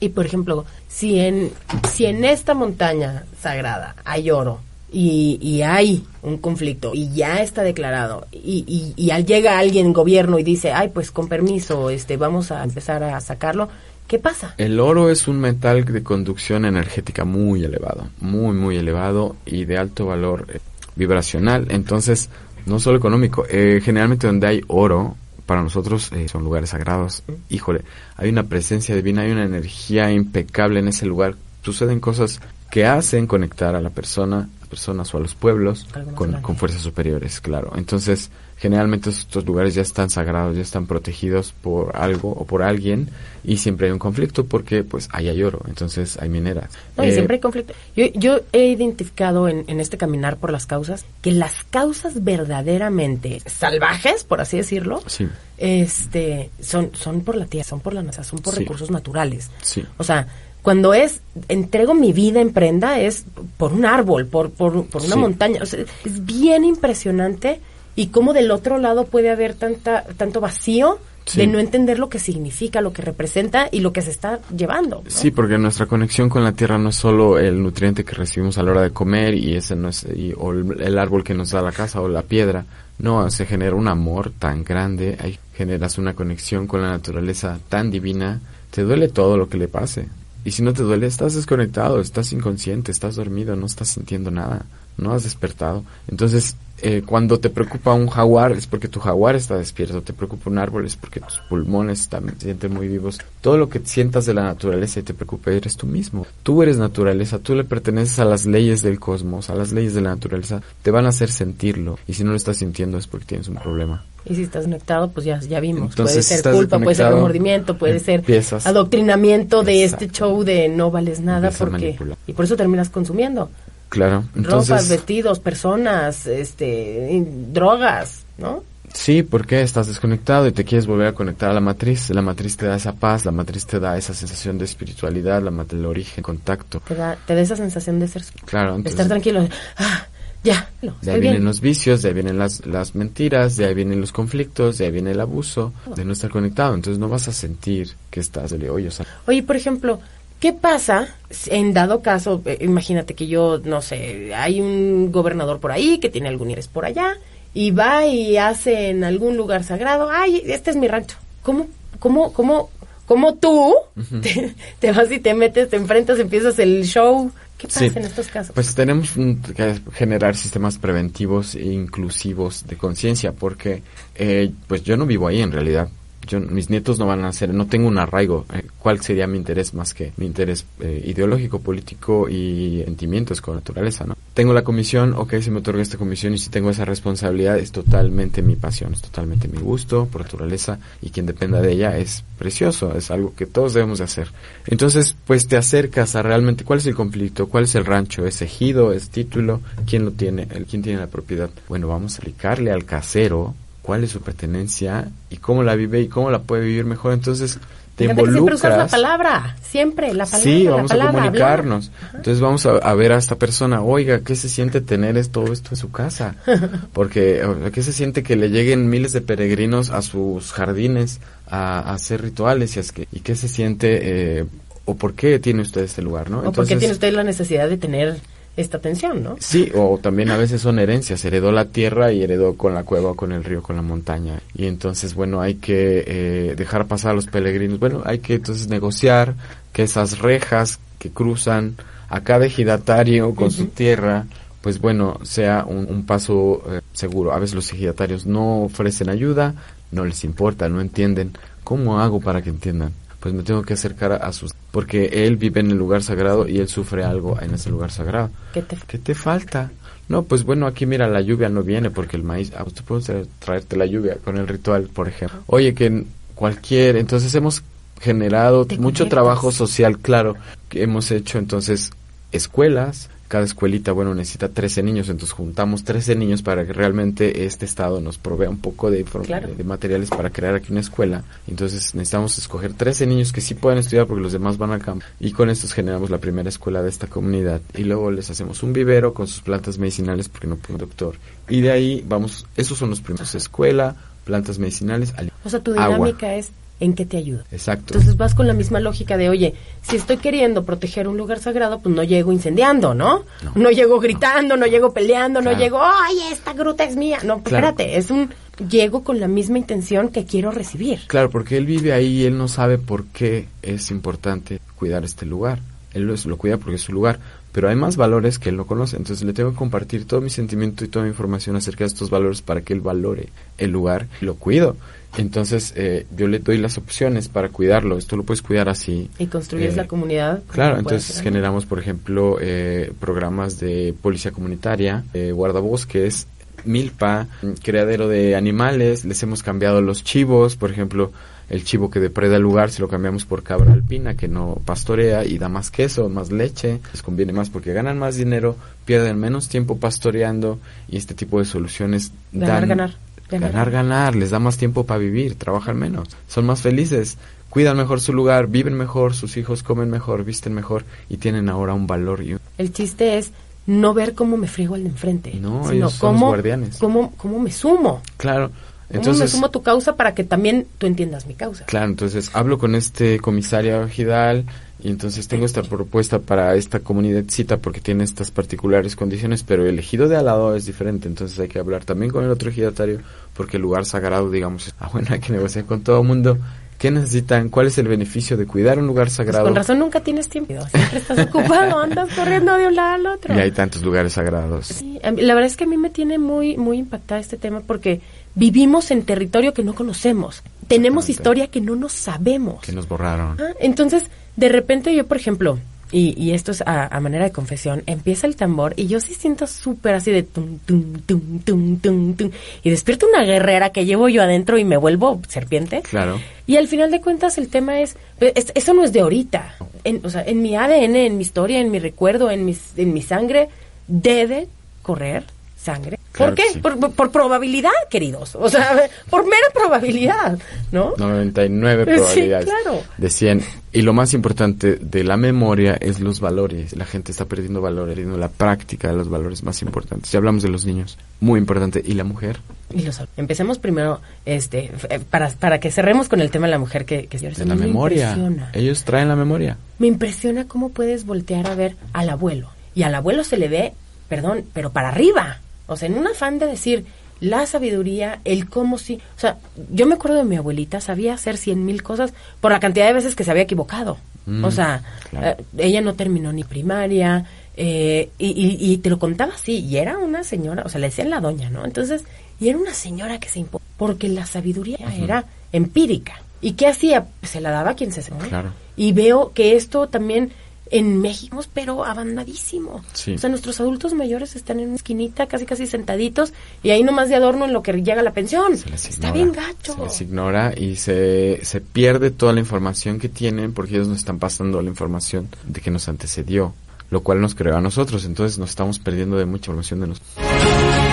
Y por ejemplo, si en, si en esta montaña sagrada hay oro y, y hay un conflicto y ya está declarado y, y, y al llega alguien gobierno y dice, ay, pues con permiso, este, vamos a empezar a sacarlo, ¿qué pasa? El oro es un metal de conducción energética muy elevado, muy, muy elevado y de alto valor eh, vibracional. Entonces, no solo económico, eh, generalmente donde hay oro, para nosotros eh, son lugares sagrados. Híjole, hay una presencia divina, hay una energía impecable en ese lugar. Suceden cosas que hacen conectar a la persona, a las personas o a los pueblos con, con fuerzas superiores, claro. Entonces, generalmente estos lugares ya están sagrados, ya están protegidos por algo o por alguien y siempre hay un conflicto porque pues ahí hay oro, entonces hay mineras. No, y Eh, siempre hay conflicto. Yo, yo he identificado en, en este caminar por las causas que las causas verdaderamente salvajes, por así decirlo, Sí, este, son, son por la tierra, son por la NASA, son por Sí. recursos naturales. sí. O sea, cuando es entrego mi vida en prenda es por un árbol, por, por, por una Sí. montaña. O sea, es bien impresionante y cómo del otro lado puede haber tanta, tanto vacío Sí. de no entender lo que significa, lo que representa y lo que se está llevando. ¿no? Sí, porque nuestra conexión con la tierra no es solo el nutriente que recibimos a la hora de comer y ese no es y- o el, el árbol que nos da la casa o la piedra. No, se genera un amor tan grande, ahí generas una conexión con la naturaleza tan divina. Te duele todo lo que le pase. Y si no te duele, estás desconectado, estás inconsciente, estás dormido, no estás sintiendo nada, no has despertado. Entonces, eh, cuando te preocupa un jaguar es porque tu jaguar está despierto, te preocupa un árbol es porque tus pulmones también se sienten muy vivos. Todo lo que sientas de la naturaleza y te preocupa eres tú mismo. Tú eres naturaleza, tú le perteneces a las leyes del cosmos, a las leyes de la naturaleza, te van a hacer sentirlo. Y si no lo estás sintiendo es porque tienes un problema. Y si estás conectado, pues ya, ya vimos. Entonces, puede ser culpa, puede ser remordimiento, puede ser empiezas- adoctrinamiento de este show de no vales nada porque y por eso terminas consumiendo Claro, ropas, entonces... vestidos, personas, este, drogas, ¿no? Sí, porque estás desconectado y te quieres volver a conectar a la matriz. La matriz te da esa paz, la matriz te da esa sensación de espiritualidad, la mat- el origen, contacto. Te da, te da esa sensación de ser, Claro, entonces, estar tranquilo, ah, ya, no, de ahí vienen bien. los vicios, de ahí vienen las, las mentiras, de ahí vienen los conflictos, de ahí viene el abuso, de no estar conectado. Entonces no vas a sentir que estás de hoyo. O sea, Oye, por ejemplo, ¿qué pasa en dado caso, eh, imagínate que yo, no sé, hay un gobernador por ahí que tiene algún interés por allá y va y hace en algún lugar sagrado, ay, este es mi rancho. ¿Cómo, cómo, cómo, cómo tú te, te vas y te metes, te enfrentas, empiezas el show? ¿Qué pasa Sí. en estos casos? Pues tenemos que generar sistemas preventivos e inclusivos de conciencia, porque eh, pues yo no vivo ahí en realidad. Yo, mis nietos no van a ser, no tengo un arraigo. Eh, ¿Cuál sería mi interés más que mi interés eh, ideológico, político y sentimientos con naturaleza, no? Tengo la comisión, ok, se me otorga esta comisión y si tengo esa responsabilidad es totalmente mi pasión, es totalmente mi gusto por naturaleza y quien dependa de ella es precioso, es algo que todos debemos de hacer. Entonces, pues te acercas a realmente cuál es el conflicto, cuál es el rancho, es ejido, es título, quién lo tiene, quién tiene la propiedad. Bueno, vamos a explicarle al casero cuál es su pertenencia y cómo la vive y cómo la puede vivir mejor. Entonces, te involucras. Siempre usas la palabra, siempre la palabra. Sí, vamos a comunicarnos. Entonces vamos a, ver a esta persona, oiga, ¿qué se siente tener todo esto en su casa? *laughs* Porque, ¿qué se siente que le lleguen miles de peregrinos a sus jardines a, hacer rituales y, y qué se siente eh, o por qué tiene usted este lugar, ¿no? O por qué tiene usted la necesidad de tener esta tensión, ¿no? Sí, o también a veces son herencias, heredó la tierra y heredó con la cueva, con el río, con la montaña. Y entonces, bueno, hay que eh, dejar pasar a los peregrinos. Bueno, hay que entonces negociar que esas rejas que cruzan a cada ejidatario con su tierra, pues bueno, sea un, paso eh, seguro. A veces los ejidatarios no ofrecen ayuda, no les importa, no entienden. ¿Cómo hago para que entiendan? Pues me tengo que acercar a, sus... Porque él vive en el lugar sagrado y él sufre algo en ese lugar sagrado. ¿Qué te, ¿Qué te falta? No, pues bueno, aquí mira, la lluvia no viene porque el maíz... Ah, tú puedes traerte la lluvia con el ritual, por ejemplo. Oye, que cualquier... Entonces hemos generado mucho trabajo social, claro, que hemos hecho entonces escuelas, cada escuelita, bueno, necesita 13 niños, entonces juntamos 13 niños para que realmente este estado nos provea un poco de, de, materiales para crear aquí una escuela. Entonces necesitamos escoger 13 niños que sí puedan estudiar porque los demás van al campo. Y con estos generamos la primera escuela de esta comunidad. Y luego les hacemos un vivero con sus plantas medicinales porque no puede un doctor. Y de ahí vamos, esos son los primeros, escuela, plantas medicinales, O sea, tu dinámica es en qué te ayuda. Exacto. Entonces vas con la misma lógica de, oye, si estoy queriendo proteger un lugar sagrado, pues no llego incendiando, ¿no? No, llego gritando, no llego peleando, no llego, ay, esta gruta es mía. No, pues espérate, es un, llego con la misma intención que quiero recibir. Claro, porque él vive ahí y él no sabe por qué es importante cuidar este lugar. Él lo, lo cuida porque es su lugar, pero hay más valores que él no conoce. Entonces le tengo que compartir todo mi sentimiento y toda mi información acerca de estos valores para que él valore el lugar y lo cuido. Entonces eh, yo le doy las opciones para cuidarlo. Esto lo puedes cuidar así. Y construyes la eh, comunidad. Claro, entonces generamos, por ejemplo, eh, programas de policía comunitaria, guardabosques, milpa, criadero de animales. Les hemos cambiado los chivos, por ejemplo el chivo que depreda el lugar si lo cambiamos por cabra alpina que no pastorea y da más queso, más leche, les conviene más porque ganan más dinero, pierden menos tiempo pastoreando y este tipo de soluciones ganar, dan ganar, ganar, ganar, ganar, les da más tiempo para vivir, trabajan menos, son más felices, cuidan mejor su lugar, viven mejor, sus hijos comen mejor, visten mejor y tienen ahora un valor. Y El chiste es no ver cómo me frigo al de enfrente, no, sino cómo, guardianes. Cómo, cómo me sumo. Claro. Entonces, me sumo a tu causa para que también tú entiendas mi causa? Claro, entonces hablo con este comisario Gidal y entonces tengo esta propuesta para esta comunidad cita porque tiene estas particulares condiciones, pero el ejido de al lado es diferente, entonces hay que hablar también con el otro ejidatario porque el lugar sagrado, digamos, ah, bueno, hay que negociar con todo el mundo. ¿Qué necesitan? ¿Cuál es el beneficio de cuidar un lugar pues sagrado? con razón nunca tienes tiempo. *laughs* Siempre estás ocupado, andas corriendo de un lado al otro. Y hay tantos lugares sagrados. la verdad es que a mí me tiene muy, muy impactada este tema porque vivimos en territorio que no conocemos. Tenemos historia que no nos sabemos. Que nos borraron. Ah, entonces, de repente yo, por ejemplo, y, y esto es a, manera de confesión, empieza el tambor y yo sí siento súper así de tum, tum, tum, tum, tum, tum, y despierto una guerrera que llevo yo adentro y me vuelvo serpiente. Claro. Y al final de cuentas el tema es, eso no es de ahorita. En, o sea, en mi ADN, en mi historia, en mi recuerdo, en, mis, en mi sangre, debe correr sangre. ¿Por qué? Por, probabilidad, queridos. O sea, *laughs* por mera probabilidad, ¿no? 99 probabilidades claro. de 100. Y lo más importante de la memoria es los valores. La gente está perdiendo valores, perdiendo la práctica de los valores más importantes. Ya hablamos de los niños, muy importante. ¿Y la mujer? Y los, empecemos primero, este, eh, para, para que cerremos con el tema de la mujer que, que de la memoria. Ellos traen la memoria. Me impresiona cómo puedes voltear a ver al abuelo. Y al abuelo se le ve, perdón, pero para arriba. O sea, en un afán de decir la sabiduría, el cómo sí. O sea, yo me acuerdo de mi abuelita, sabía hacer cien mil cosas por la cantidad de veces que se había equivocado. Mm, o sea, eh, ella no terminó ni primaria, eh, y, y, te lo contaba así, y era una señora, o sea, le decían la doña, ¿no? Entonces, y era una señora que se impuso, porque la sabiduría era empírica. ¿Y qué hacía? Se la daba a quien se sentó. Claro. Y veo que esto también en México, pero abandonadísimo. Sí. O sea, nuestros adultos mayores están en una esquinita, casi casi sentaditos, y ahí nomás de adorno en lo que llega la pensión. Se les Está ignora. bien gacho. Se les ignora y se, se pierde toda la información que tienen porque ellos nos están pasando la información de que nos antecedió, lo cual nos creó a nosotros. Entonces nos estamos perdiendo de mucha información de nosotros.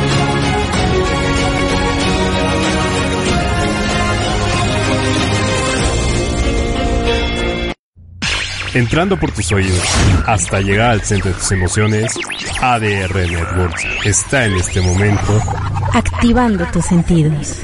Entrando por tus oídos hasta llegar al centro de tus emociones, ADR Networks está en este momento Activando tus sentidos.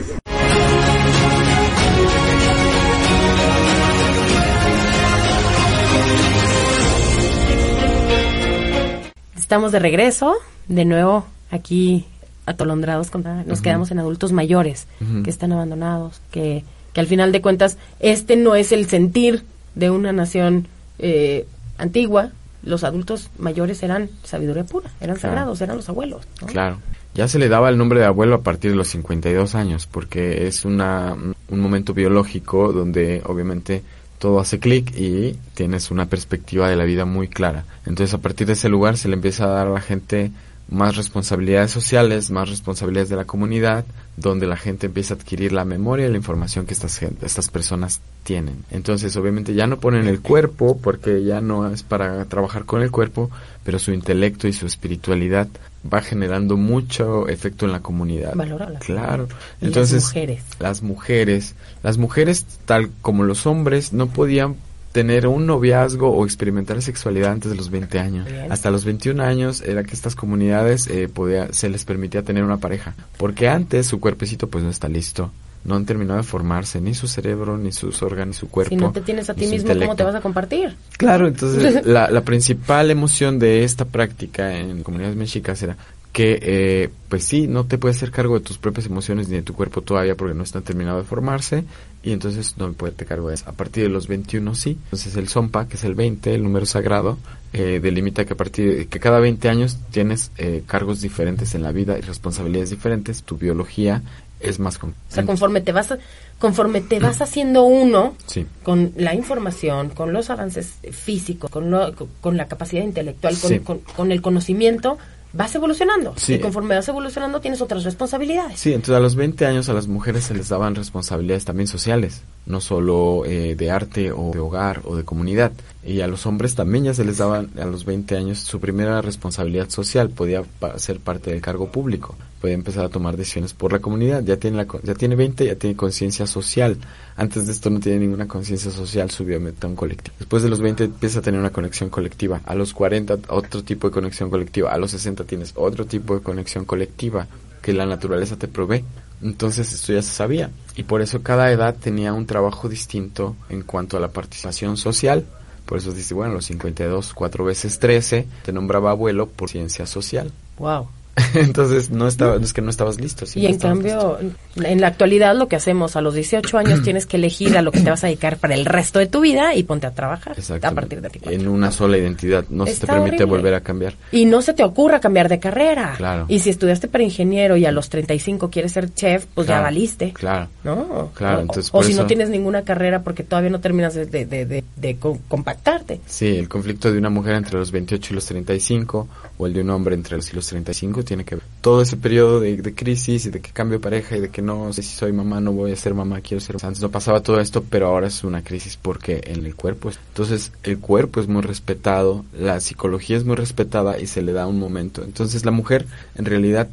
Estamos de regreso, de nuevo aquí atolondrados, con, nos quedamos en adultos mayores que están abandonados, que, que al final de cuentas este no es el sentir de una nación eh, antigua. Los adultos mayores eran sabiduría pura, eran Claro. sagrados, eran los abuelos. ¿no? Claro. Ya se le daba el nombre de abuelo a partir de los 52 años, porque es una, un momento biológico donde obviamente todo hace clic y tienes una perspectiva de la vida muy clara. Entonces a partir de ese lugar se le empieza a dar a la gente más responsabilidades sociales, más responsabilidades de la comunidad, donde la gente empieza a adquirir la memoria y la información que estas, estas personas tienen. Entonces, obviamente ya no ponen el cuerpo, porque ya no es para trabajar con el cuerpo, pero su intelecto y su espiritualidad va generando mucho efecto en la comunidad. Valora a la Claro. Y Entonces, las mujeres. las mujeres, las mujeres tal como los hombres no podían tener un noviazgo o experimentar sexualidad antes de los 20 años. Bien. Hasta los 21 años era que estas comunidades eh, podía, se les permitía tener una pareja, porque antes su cuerpecito pues no está listo. No han terminado de formarse ni su cerebro, ni sus órganos, ni su cuerpo. Si no te tienes a ti mismo, ¿cómo te vas a compartir? Claro, entonces *laughs* la, la principal emoción de esta práctica en comunidades mexicas era que, eh, pues sí, no te puedes hacer cargo de tus propias emociones ni de tu cuerpo todavía porque no están terminado de formarse y entonces no me puedes hacer cargo eso. A partir de los 21 sí. Entonces el Sompa, que es el 20, el número sagrado, eh, delimita que a partir de que cada 20 años tienes eh, cargos diferentes en la vida y responsabilidades diferentes, tu biología es más... con- O sea, conforme te vas, conforme te vas *clears throat* haciendo uno, Sí. con la información, con los avances físicos, con, lo- con- con la capacidad intelectual, con, Sí. con- con el conocimiento, vas evolucionando. Sí. Y conforme vas evolucionando tienes otras responsabilidades. Sí, entonces a los 20 años a las mujeres se les daban responsabilidades también sociales, no solo eh, de arte o de hogar o de comunidad. Y a los hombres también ya se les daban a los 20 años su primera responsabilidad social, podía ser parte del cargo público, podía empezar a tomar decisiones por la comunidad, ya tiene, la, ya tiene 20, ya tiene conciencia social. Antes de esto no tiene ninguna conciencia social, subió a un colectivo. Después de los 20 empieza a tener una conexión colectiva. A los 40 otro tipo de conexión colectiva. A los 60 tienes otro tipo de conexión colectiva que la naturaleza te provee. Entonces esto ya se sabía. Y por eso cada edad tenía un trabajo distinto en cuanto a la participación social. Por eso dice, bueno, los 52, 4 veces 13, te nombraba abuelo por ciencia social. Wow. *laughs* Entonces no estaba, no es que no estabas listo. Y en cambio, en la actualidad lo que hacemos a los 18 años *clears throat* tienes que elegir a lo que te vas a dedicar para el resto de tu vida y ponte a trabajar a partir de 24. En una sola identidad. No se te permite horrible. volver a cambiar. Y no se te ocurra cambiar de carrera. Claro. Y si estudiaste para ingeniero y a los 35 quieres ser chef, pues ya valiste. Claro. ¿No? Claro, O- entonces o, por si no tienes ninguna carrera porque todavía no terminas de, de, de- de- de co- compactarte. Sí, el conflicto de una mujer entre los 28 y los 35 o el de un hombre entre los y los 35 tiene que ver. Todo ese periodo de, de crisis y de que cambio pareja y de que no sé si soy mamá, no voy a ser mamá, quiero ser... Antes no pasaba todo esto, pero ahora es una crisis porque en el cuerpo... es- Entonces el cuerpo es muy respetado, la psicología es muy respetada y se le da un momento. Entonces la mujer en realidad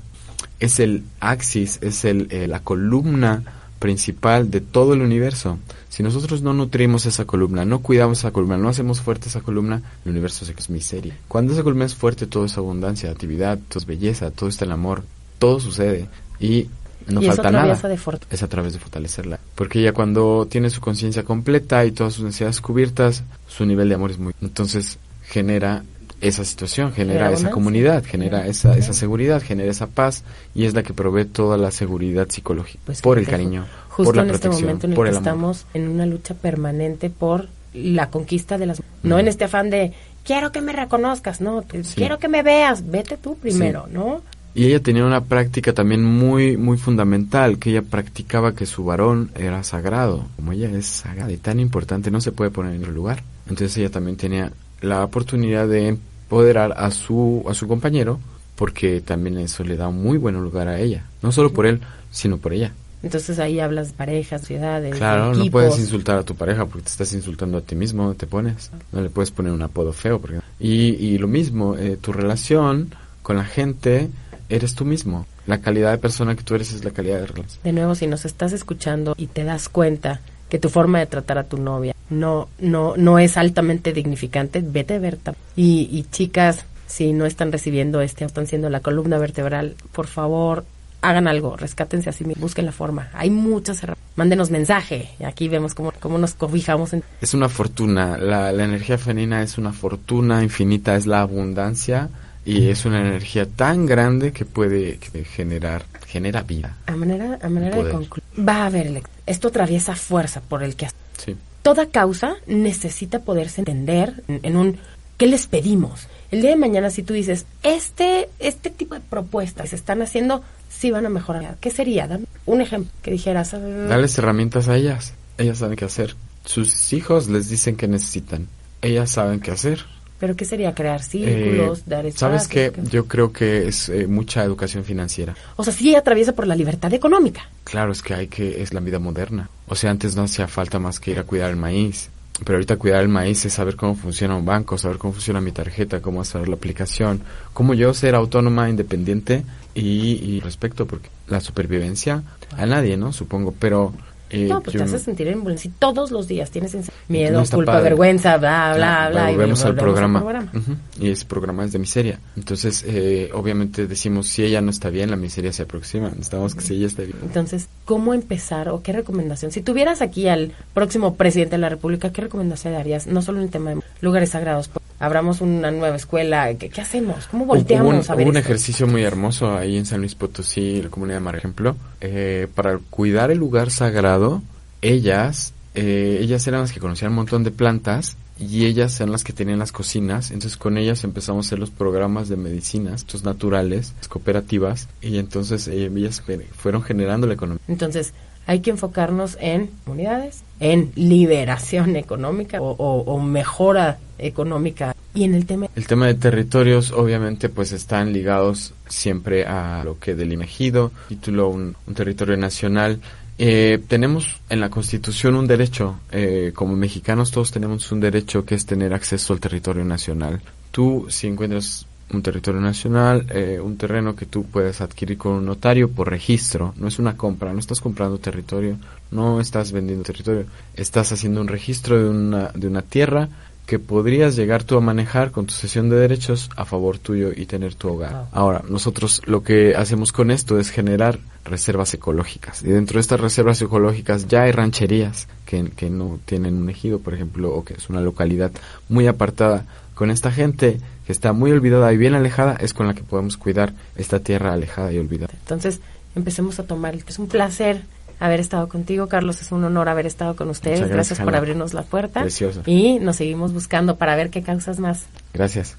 es el axis, es el, eh, la columna principal de todo el universo. Si nosotros no nutrimos esa columna, no cuidamos esa columna, no hacemos fuerte esa columna, el universo es miseria. Cuando esa columna es fuerte, todo es abundancia, actividad, todo es belleza, todo está el amor, todo sucede y no y falta nada. de. Es a través de fortalecerla. Porque ella cuando tiene su conciencia completa y todas sus necesidades cubiertas, su nivel de amor es muy... Entonces genera esa situación, genera esa comunidad, genera esa, esa seguridad, genera esa paz y es la que provee toda la seguridad psicológica Pues por el cariño, Justo por la en este protección, momento en el por que amor. estamos en una lucha permanente por la conquista de las... No Mm. en este afán de, quiero que me reconozcas, no, Sí. quiero que me veas, vete tú primero, Sí. ¿no? Y ella tenía una práctica también muy, muy fundamental, que ella practicaba que su varón era sagrado. Como ella es sagrada y tan importante, no se puede poner en otro lugar. Entonces ella también tenía la oportunidad de empoderar a su, a su compañero, porque también eso le da un muy buen lugar a ella. No solo por él, sino por ella. Entonces ahí hablas de parejas, ciudades, Claro, no puedes insultar a tu pareja porque te estás insultando a ti mismo, te pones. No le puedes poner un apodo feo. Porque... Y, y lo mismo, eh, tu relación con la gente eres tú mismo. La calidad de persona que tú eres es la calidad de relación. De nuevo, si nos estás escuchando y te das cuenta que tu forma de tratar a tu novia no no no es altamente dignificante, vete a ver. Y, y chicas, si no están recibiendo este, están siendo la columna vertebral, por favor, hagan algo, rescátense así, mismos, busquen la forma. Hay muchas herramientas. Mándenos mensaje. Y aquí vemos cómo, cómo nos cobijamos. En... Es una fortuna. La, la energía femenina es una fortuna infinita, es la abundancia y es una energía tan grande que puede generar, genera vida. A manera, a manera de concluir, va a haber Esto atraviesa fuerza por el que Sí. Toda causa necesita poderse entender en, un ¿qué les pedimos? El día de mañana si tú dices, este este tipo de propuestas se están haciendo, sí van a mejorar. ¿Qué sería? Dame un ejemplo que dijeras. ah, Darles herramientas a ellas. Ellas saben qué hacer. Sus hijos les dicen que necesitan. Ellas saben qué hacer. Pero ¿qué sería? Crear círculos, Eh, dar ¿Sabes espacios, qué? que- Yo creo que es eh, mucha educación financiera. O sea, sí atraviesa por la libertad económica. Claro, es que hay que, es la vida moderna. O sea, antes no hacía falta más que ir a cuidar el maíz. Pero ahorita cuidar el maíz es saber cómo funciona un banco, saber cómo funciona mi tarjeta, cómo hacer la aplicación, cómo yo ser autónoma, independiente y, y respecto, porque la supervivencia a nadie, ¿no? Supongo, pero... eh, no, pues te hace sentir en Si todos los días tienes en- miedo, no culpa, padre. vergüenza, bla, bla, Claro, bla. y volvemos al programa. programa. Ujú, Y ese programa es de miseria. Entonces, eh, obviamente decimos, si ella no está bien, la miseria se aproxima. Necesitamos que si ella esté bien. Entonces, ¿cómo empezar o qué recomendación? Si tuvieras aquí al próximo presidente de la República, ¿qué recomendación darías? No solo en el tema de lugares sagrados, abramos una nueva escuela, ¿qué, qué hacemos? ¿Cómo volteamos Hubo un, a ver hubo un esto? ejercicio muy hermoso ahí en San Luis Potosí, la comunidad de Mar ejemplo, eh, para cuidar el lugar sagrado, ellas, eh, ellas eran las que conocían un montón de plantas y ellas eran las que tenían las cocinas, entonces con ellas empezamos a hacer los programas de medicinas, estos naturales, las cooperativas, y entonces eh, ellas fe- fueron generando la economía. Entonces, hay que enfocarnos en comunidades, en liberación económica o, mejora económica y en el tema El tema de territorios obviamente pues están ligados siempre a lo que del ejido, título un, un territorio nacional. Eh, tenemos en la Constitución un derecho, eh, como mexicanos todos tenemos un derecho que es tener acceso al territorio nacional. Tú si encuentras un territorio nacional, eh, un terreno que tú puedes adquirir con un notario por registro, no es una compra, no estás comprando territorio, no estás vendiendo territorio, estás haciendo un registro de una, de una tierra que podrías llegar tú a manejar con tu sesión de derechos a favor tuyo y tener tu hogar. Wow. Ahora, nosotros lo que hacemos con esto es generar reservas ecológicas. Y dentro de estas reservas ecológicas ya hay rancherías que, que no tienen un ejido, por ejemplo, o que es una localidad muy apartada. Con esta gente que está muy olvidada y bien alejada es con la que podemos cuidar esta tierra alejada y olvidada. Entonces, empecemos a tomar. Es un placer haber estado contigo, Carlos. Es un honor haber estado con ustedes. Muchas gracias gracias, por abrirnos la puerta. Precioso. Y nos seguimos buscando para ver qué causas más. Gracias.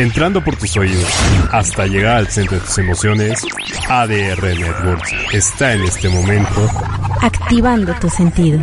Entrando por tus oídos hasta llegar al centro de tus emociones, ADR Networks está en este momento Activando tus sentidos.